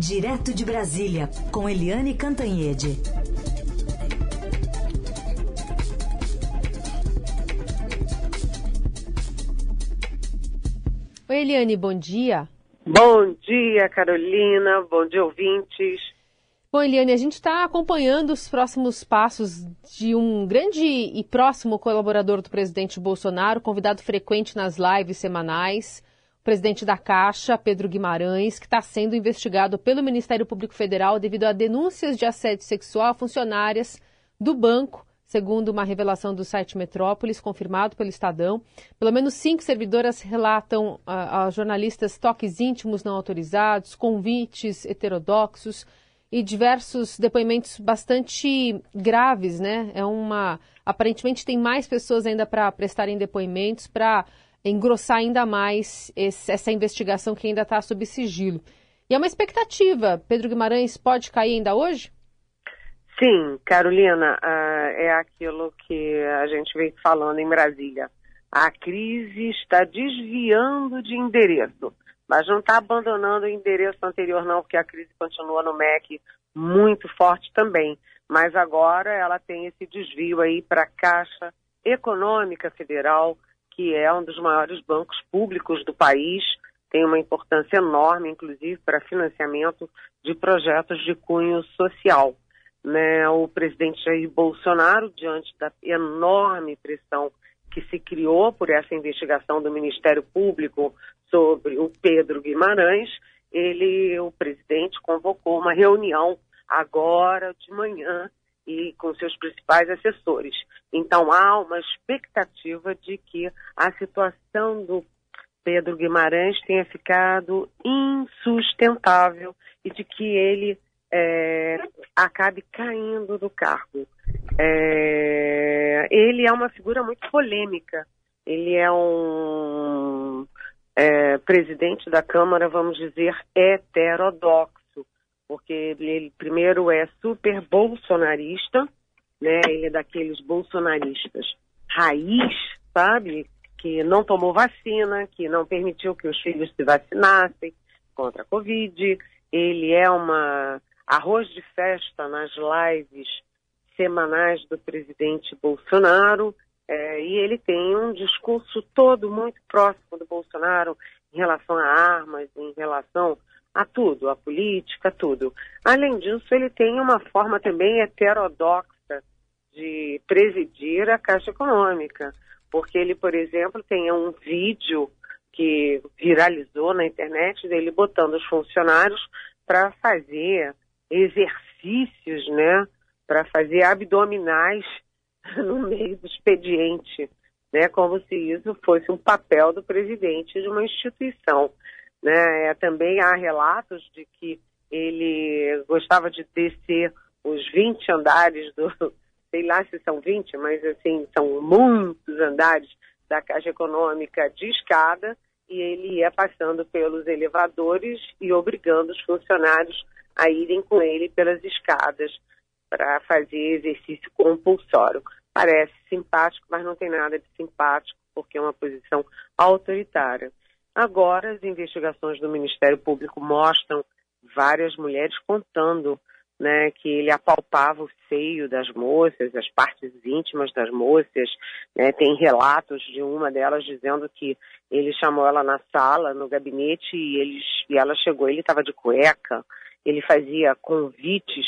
Direto de Brasília, com Eliane Cantanhede. Oi, Eliane, bom dia. Bom dia, Carolina. Bom dia, ouvintes. Bom, Eliane, a gente está acompanhando os próximos passos de um grande e próximo colaborador do presidente Bolsonaro, convidado frequente nas lives semanais, presidente da Caixa, Pedro Guimarães, que está sendo investigado pelo Ministério Público Federal devido a denúncias de assédio sexual a funcionárias do banco Segundo uma revelação do site Metrópolis, confirmado pelo Estadão, pelo menos cinco servidoras relatam a, a jornalistas toques íntimos não autorizados, convites heterodoxos e diversos depoimentos bastante graves, né? É uma aparentemente tem mais pessoas ainda para prestarem depoimentos para engrossar ainda mais esse, essa investigação que ainda está sob sigilo. E é uma expectativa. Pedro Guimarães pode cair ainda hoje? Sim, Carolina, uh, é aquilo que a gente vem falando em Brasília. A crise está desviando de endereço, mas não está abandonando o endereço anterior, não, porque a crise continua no MEC muito forte também. Mas agora ela tem esse desvio aí para a Caixa Econômica Federal, que é um dos maiores bancos públicos do país, tem uma importância enorme, inclusive, para financiamento de projetos de cunho social né, o presidente Jair Bolsonaro, diante da enorme pressão que se criou por essa investigação do Ministério Público sobre o Pedro Guimarães, ele, o presidente, convocou uma reunião agora de manhã e com seus principais assessores. Então há uma expectativa de que a situação do Pedro Guimarães tenha ficado insustentável e de que ele é, acabe caindo do cargo. É, ele é uma figura muito polêmica. Ele é um é, presidente da Câmara, vamos dizer, heterodoxo, porque ele, primeiro é super bolsonarista, né? Ele é daqueles bolsonaristas raiz, sabe? Que não tomou vacina, que não permitiu que os filhos se vacinassem contra a Covid. Ele é uma arroz de festa nas lives semanais do presidente Bolsonaro, é, e ele tem um discurso todo muito próximo do Bolsonaro em relação a armas, em relação a tudo, a política, tudo. Além disso, ele tem uma forma também heterodoxa de presidir a Caixa Econômica, porque ele, por exemplo, tem um vídeo que viralizou na internet dele botando os funcionários para fazer exercícios, né, para fazer abdominais no meio do expediente, né, como se isso fosse um papel do presidente de uma instituição, né? É, também há relatos de que ele gostava de descer os 20 andares do, sei lá se são 20, mas assim, são muitos andares da Caixa Econômica de escada, e ele ia passando pelos elevadores e obrigando os funcionários a irem com ele pelas escadas para fazer exercício compulsório. Parece simpático, mas não tem nada de simpático, porque é uma posição autoritária. Agora, as investigações do Ministério Público mostram várias mulheres contando né, que ele apalpava o seio das moças, as partes íntimas das moças. Né, tem relatos de uma delas dizendo que ele chamou ela na sala, no gabinete, e, eles, e ela chegou, ele estava de cueca ele fazia convites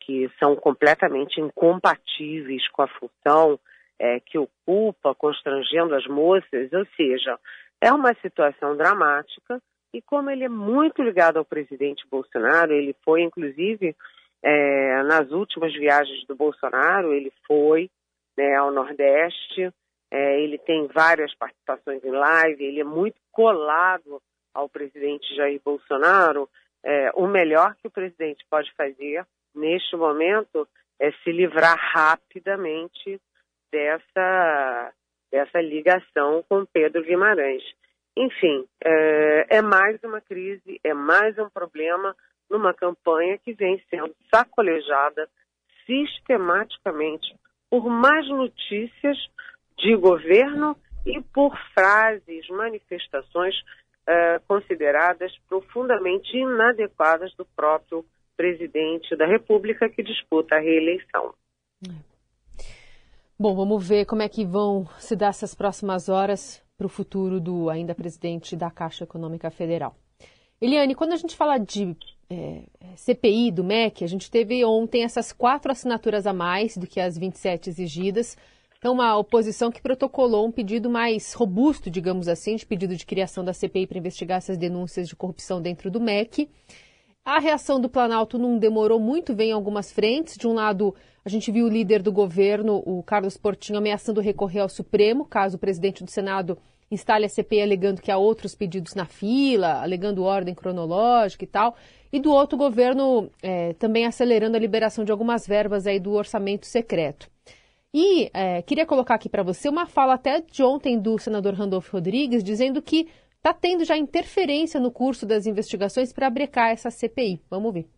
que são completamente incompatíveis com a função é, que ocupa, constrangendo as moças, ou seja, é uma situação dramática e como ele é muito ligado ao presidente Bolsonaro, ele foi inclusive é, nas últimas viagens do Bolsonaro, ele foi né, ao Nordeste, é, ele tem várias participações em live, ele é muito colado ao presidente Jair Bolsonaro, é, o melhor que o presidente pode fazer neste momento é se livrar rapidamente dessa, dessa ligação com Pedro Guimarães. Enfim, é, é mais uma crise, é mais um problema numa campanha que vem sendo sacolejada sistematicamente por mais notícias de governo e por frases, manifestações uh, consideradas profundamente inadequadas do próprio presidente da República que disputa a reeleição. Bom, vamos ver como é que vão se dar essas próximas horas para o futuro do ainda presidente da Caixa Econômica Federal. Eliane, quando a gente fala de é, CPI do MEC, a gente teve ontem essas quatro assinaturas a mais do que as 27 exigidas. Então, uma oposição que protocolou um pedido mais robusto, digamos assim, de pedido de criação da CPI para investigar essas denúncias de corrupção dentro do MEC. A reação do Planalto não demorou muito, vem em algumas frentes. De um lado, a gente viu o líder do governo, o Carlos Portinho, ameaçando recorrer ao Supremo, caso o presidente do Senado instale a CPI alegando que há outros pedidos na fila, alegando ordem cronológica e tal. E do outro, o governo é, também acelerando a liberação de algumas verbas aí do orçamento secreto. E é, queria colocar aqui para você uma fala até de ontem do senador Randolfo Rodrigues, dizendo que está tendo já interferência no curso das investigações para brecar essa CPI. Vamos ver.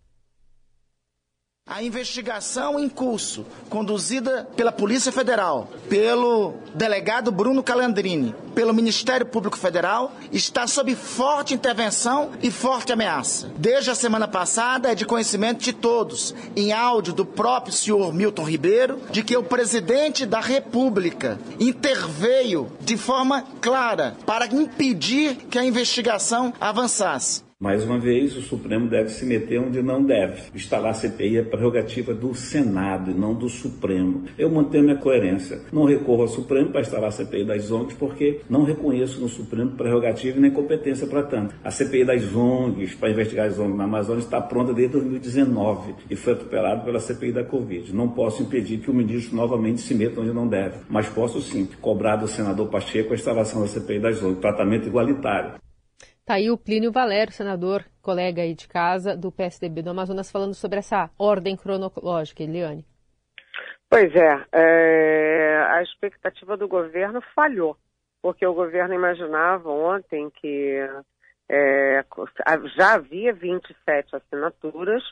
A investigação em curso, conduzida pela Polícia Federal, pelo delegado Bruno Calandrini, pelo Ministério Público Federal, está sob forte intervenção e forte ameaça. Desde a semana passada é de conhecimento de todos, em áudio do próprio senhor Milton Ribeiro, de que o presidente da República interveio de forma clara para impedir que a investigação avançasse. Mais uma vez, o Supremo deve se meter onde não deve. Instalar a CPI é prerrogativa do Senado e não do Supremo. Eu mantenho minha coerência. Não recorro ao Supremo para instalar a CPI das ONGs porque não reconheço no Supremo prerrogativa nem competência para tanto. A CPI das ONGs, para investigar as ONGs na Amazônia, está pronta desde 2019 e foi atropelada pela CPI da Covid. Não posso impedir que o ministro novamente se meta onde não deve, mas posso sim cobrar do senador Pacheco a instalação da CPI das ONGs, tratamento igualitário. Está aí o Plínio Valério, senador, colega aí de casa do PSDB do Amazonas, falando sobre essa ordem cronológica, Eliane. Pois é, é, a expectativa do governo falhou, porque o governo imaginava ontem que é, já havia 27 assinaturas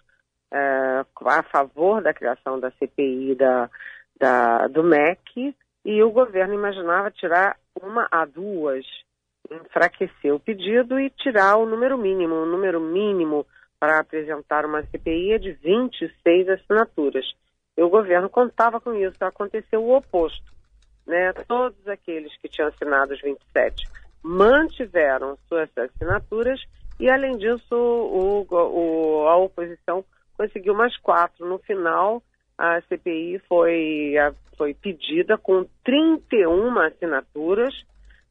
é, a favor da criação da CPI da, da, do MEC e o governo imaginava tirar uma a duas enfraquecer o pedido e tirar o número mínimo. O número mínimo para apresentar uma CPI é de 26 assinaturas. E o governo contava com isso, aconteceu o oposto. Né? Todos aqueles que tinham assinado os 27 mantiveram suas assinaturas e, além disso, o, o, a oposição conseguiu mais quatro. No final, a CPI foi, foi pedida com 31 assinaturas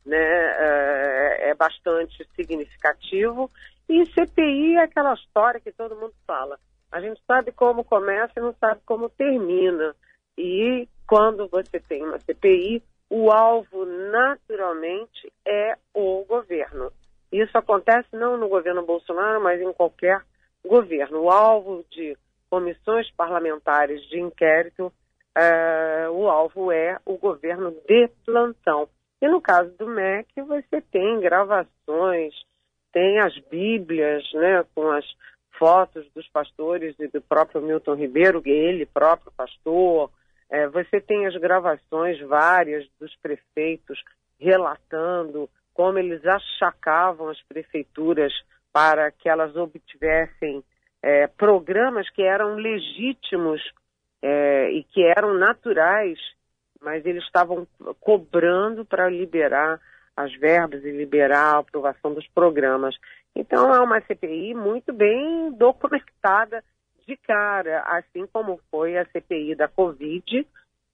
né, é, é bastante significativo. E CPI é aquela história que todo mundo fala. A gente sabe como começa e não sabe como termina. E quando você tem uma CPI, o alvo naturalmente é o governo. Isso acontece não no governo Bolsonaro, mas em qualquer governo. O alvo de comissões parlamentares de inquérito, é, o alvo é o governo de plantão. E no caso do MEC, você tem gravações, tem as Bíblias, né, com as fotos dos pastores e do próprio Milton Ribeiro, ele próprio pastor. É, você tem as gravações várias dos prefeitos relatando como eles achacavam as prefeituras para que elas obtivessem é, programas que eram legítimos é, e que eram naturais mas eles estavam cobrando para liberar as verbas e liberar a aprovação dos programas. Então é uma CPI muito bem documentada de cara, assim como foi a CPI da Covid,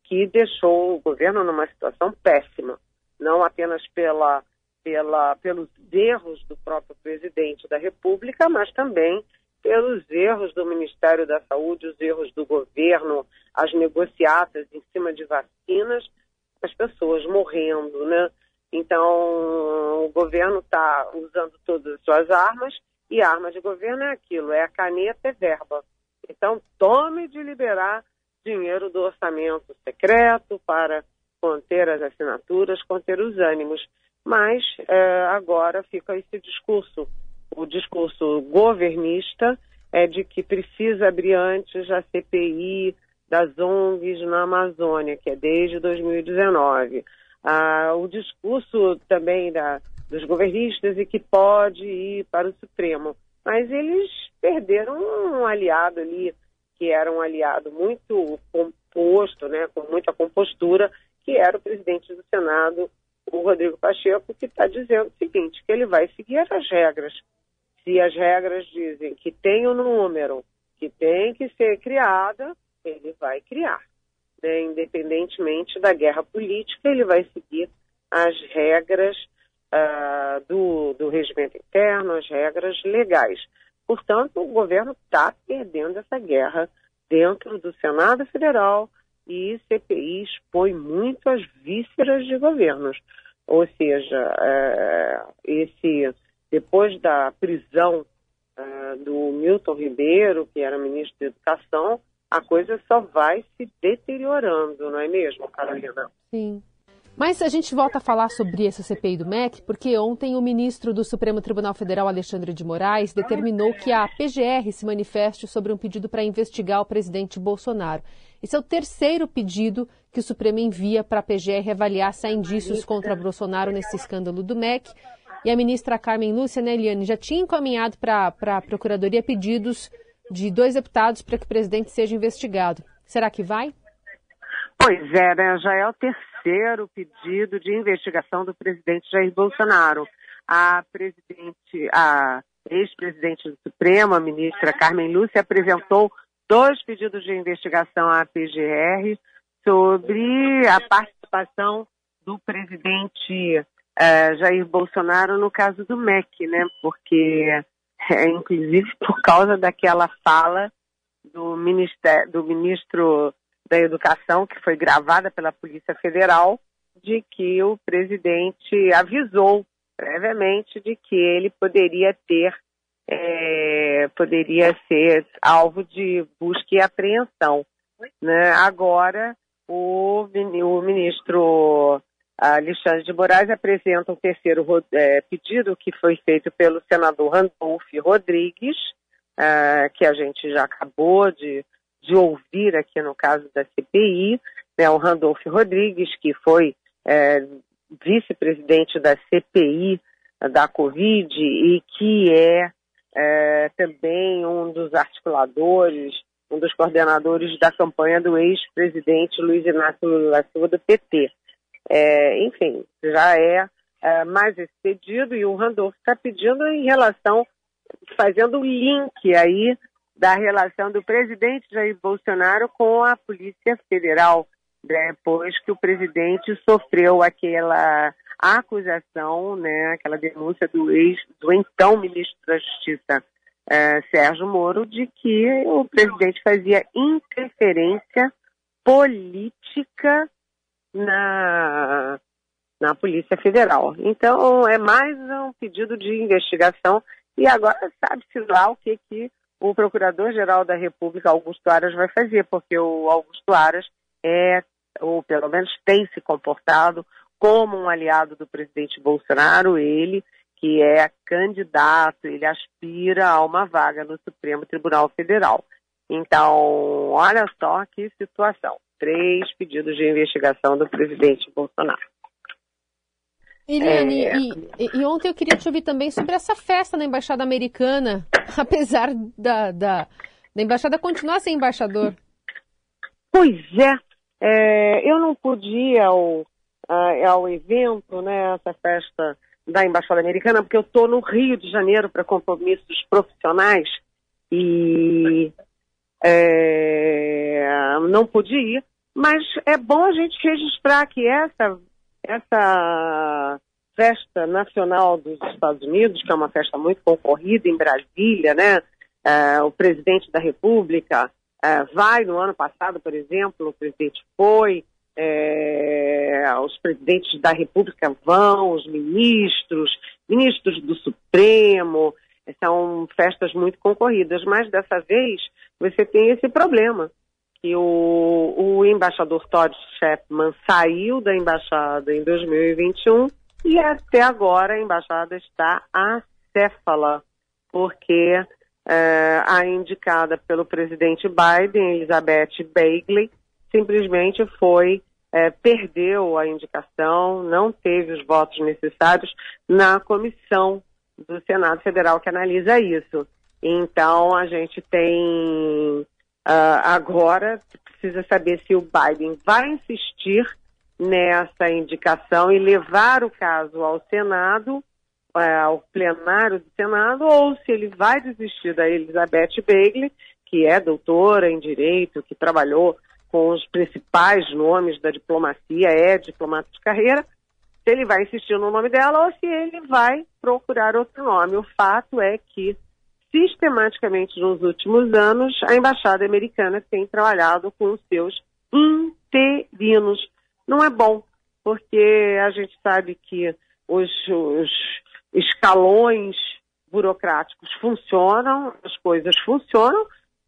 que deixou o governo numa situação péssima, não apenas pela, pela, pelos erros do próprio presidente da República, mas também pelos erros do Ministério da Saúde, os erros do governo, as negociatas em cima de vacinas, as pessoas morrendo, né? Então, o governo está usando todas as suas armas, e armas de governo é aquilo, é a caneta e verba. Então, tome de liberar dinheiro do orçamento secreto para conter as assinaturas, conter os ânimos. Mas é, agora fica esse discurso o discurso governista é de que precisa abrir antes a CPI das ONGs na Amazônia, que é desde 2019. Ah, o discurso também da, dos governistas e que pode ir para o Supremo. Mas eles perderam um aliado ali, que era um aliado muito composto, né, com muita compostura, que era o presidente do Senado, o Rodrigo Pacheco, que está dizendo o seguinte, que ele vai seguir as regras. Se as regras dizem que tem um número que tem que ser criada, ele vai criar. Né? Independentemente da guerra política, ele vai seguir as regras uh, do, do regimento interno, as regras legais. Portanto, o governo está perdendo essa guerra dentro do Senado Federal e CPI expõe muito as vísceras de governos. Ou seja, é, esse depois da prisão é, do Milton Ribeiro, que era ministro da Educação, a coisa só vai se deteriorando, não é mesmo, Carolina? Sim. Mas a gente volta a falar sobre essa CPI do MEC, porque ontem o ministro do Supremo Tribunal Federal, Alexandre de Moraes, determinou que a PGR se manifeste sobre um pedido para investigar o presidente Bolsonaro. Esse é o terceiro pedido que o Supremo envia para a PGR avaliar se há indícios contra Bolsonaro nesse escândalo do MEC. E a ministra Carmen Lúcia, né, Eliane, já tinha encaminhado para a Procuradoria pedidos de dois deputados para que o presidente seja investigado. Será que vai? Pois é, né? Já é o terceiro pedido de investigação do presidente Jair Bolsonaro. A presidente, a ex-presidente do Supremo, a ministra Carmen Lúcia, apresentou dois pedidos de investigação à PGR sobre a participação do presidente uh, Jair Bolsonaro no caso do MEC, né? Porque, é, inclusive, por causa daquela fala do, ministério, do ministro da Educação, que foi gravada pela Polícia Federal, de que o presidente avisou previamente de que ele poderia ter, é, poderia ser alvo de busca e apreensão. Né? Agora, o, o ministro Alexandre de Moraes apresenta um terceiro é, pedido que foi feito pelo senador Randolph Rodrigues, é, que a gente já acabou de de ouvir aqui no caso da CPI, né, o Randolph Rodrigues, que foi é, vice-presidente da CPI da Covid e que é, é, também um dos articuladores, um dos coordenadores da campanha do ex-presidente Luiz Inácio Lula Silva do PT. É, enfim, já é, é, mais esse pedido e o Randolph está pedindo em relação, fazendo o link aí da relação do presidente Jair Bolsonaro com a Polícia Federal, depois que o presidente sofreu aquela acusação, né, aquela denúncia do ex, do então ministro da Justiça, eh, Sérgio Moro, de que o presidente fazia interferência política na, na Polícia Federal. Então, é mais um pedido de investigação e agora sabe-se lá o que, que o Procurador-Geral da República, Augusto Aras, vai fazer, porque o Augusto Aras é, ou pelo menos tem se comportado como um aliado do presidente Bolsonaro, ele que é candidato, ele aspira a uma vaga no Supremo Tribunal Federal. Então, olha só que situação. Três pedidos de investigação do presidente Bolsonaro. Eliane, é... e, e, ontem eu queria te ouvir também sobre essa festa na Embaixada Americana, apesar da, da, da Embaixada continuar sem embaixador. Pois é, é eu não pude ir ao, ao evento, né, essa festa da Embaixada Americana, porque eu estou no Rio de Janeiro para compromissos profissionais e é, não pude ir, mas é bom a gente registrar que essa essa festa nacional dos Estados Unidos, que é uma festa muito concorrida em Brasília, né? É, o presidente da República é, vai no ano passado, por exemplo, o presidente foi, é, os presidentes da República vão, os ministros, ministros do Supremo, são festas muito concorridas, mas dessa vez você tem esse problema que o, o embaixador Todd Shepman saiu da embaixada em 2021 e até agora a embaixada está acéfala, porque é, a indicada pelo presidente Biden, Elizabeth Bagley, simplesmente foi é, perdeu a indicação, não teve os votos necessários na comissão do Senado Federal que analisa isso. Então, a gente tem uh, agora, precisa saber se o Biden vai insistir nessa indicação e levar o caso ao Senado, uh, ao plenário do Senado, ou se ele vai desistir da Elizabeth Bagley, que é doutora em Direito, que trabalhou com os principais nomes da diplomacia, é diplomata de carreira, se ele vai insistir no nome dela ou se ele vai procurar outro nome. O fato é que, sistematicamente nos últimos anos, a embaixada americana tem trabalhado com os seus interinos. Não é bom, porque a gente sabe que os, os escalões burocráticos funcionam, as coisas funcionam,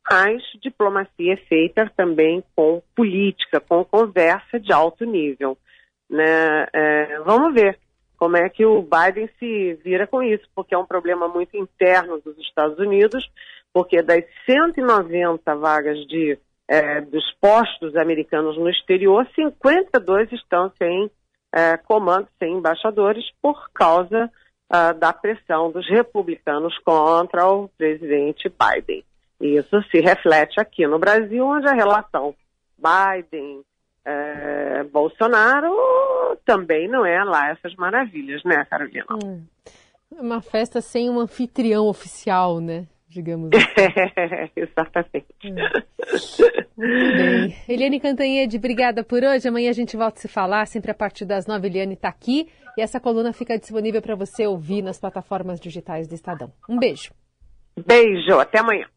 mas diplomacia é feita também com política, com conversa de alto nível. Né? É, vamos ver como é que o Biden se vira com isso, porque é um problema muito interno dos Estados Unidos, porque das 190 vagas de, é, dos postos americanos no exterior, 52 estão sem é, comando, sem embaixadores, por causa uh, da pressão dos republicanos contra o presidente Biden. Isso se reflete aqui no Brasil, onde a relação Biden, é, Bolsonaro também não é lá essas maravilhas, né, Carolina? É uma festa sem um anfitrião oficial, né? Digamos assim. É, exatamente. Muito bem. Eliane Cantanhede, obrigada por hoje. Amanhã a gente volta a se falar, sempre a partir das nove. Eliane está aqui e essa coluna fica disponível para você ouvir nas plataformas digitais do Estadão. Um beijo. Beijo, até amanhã.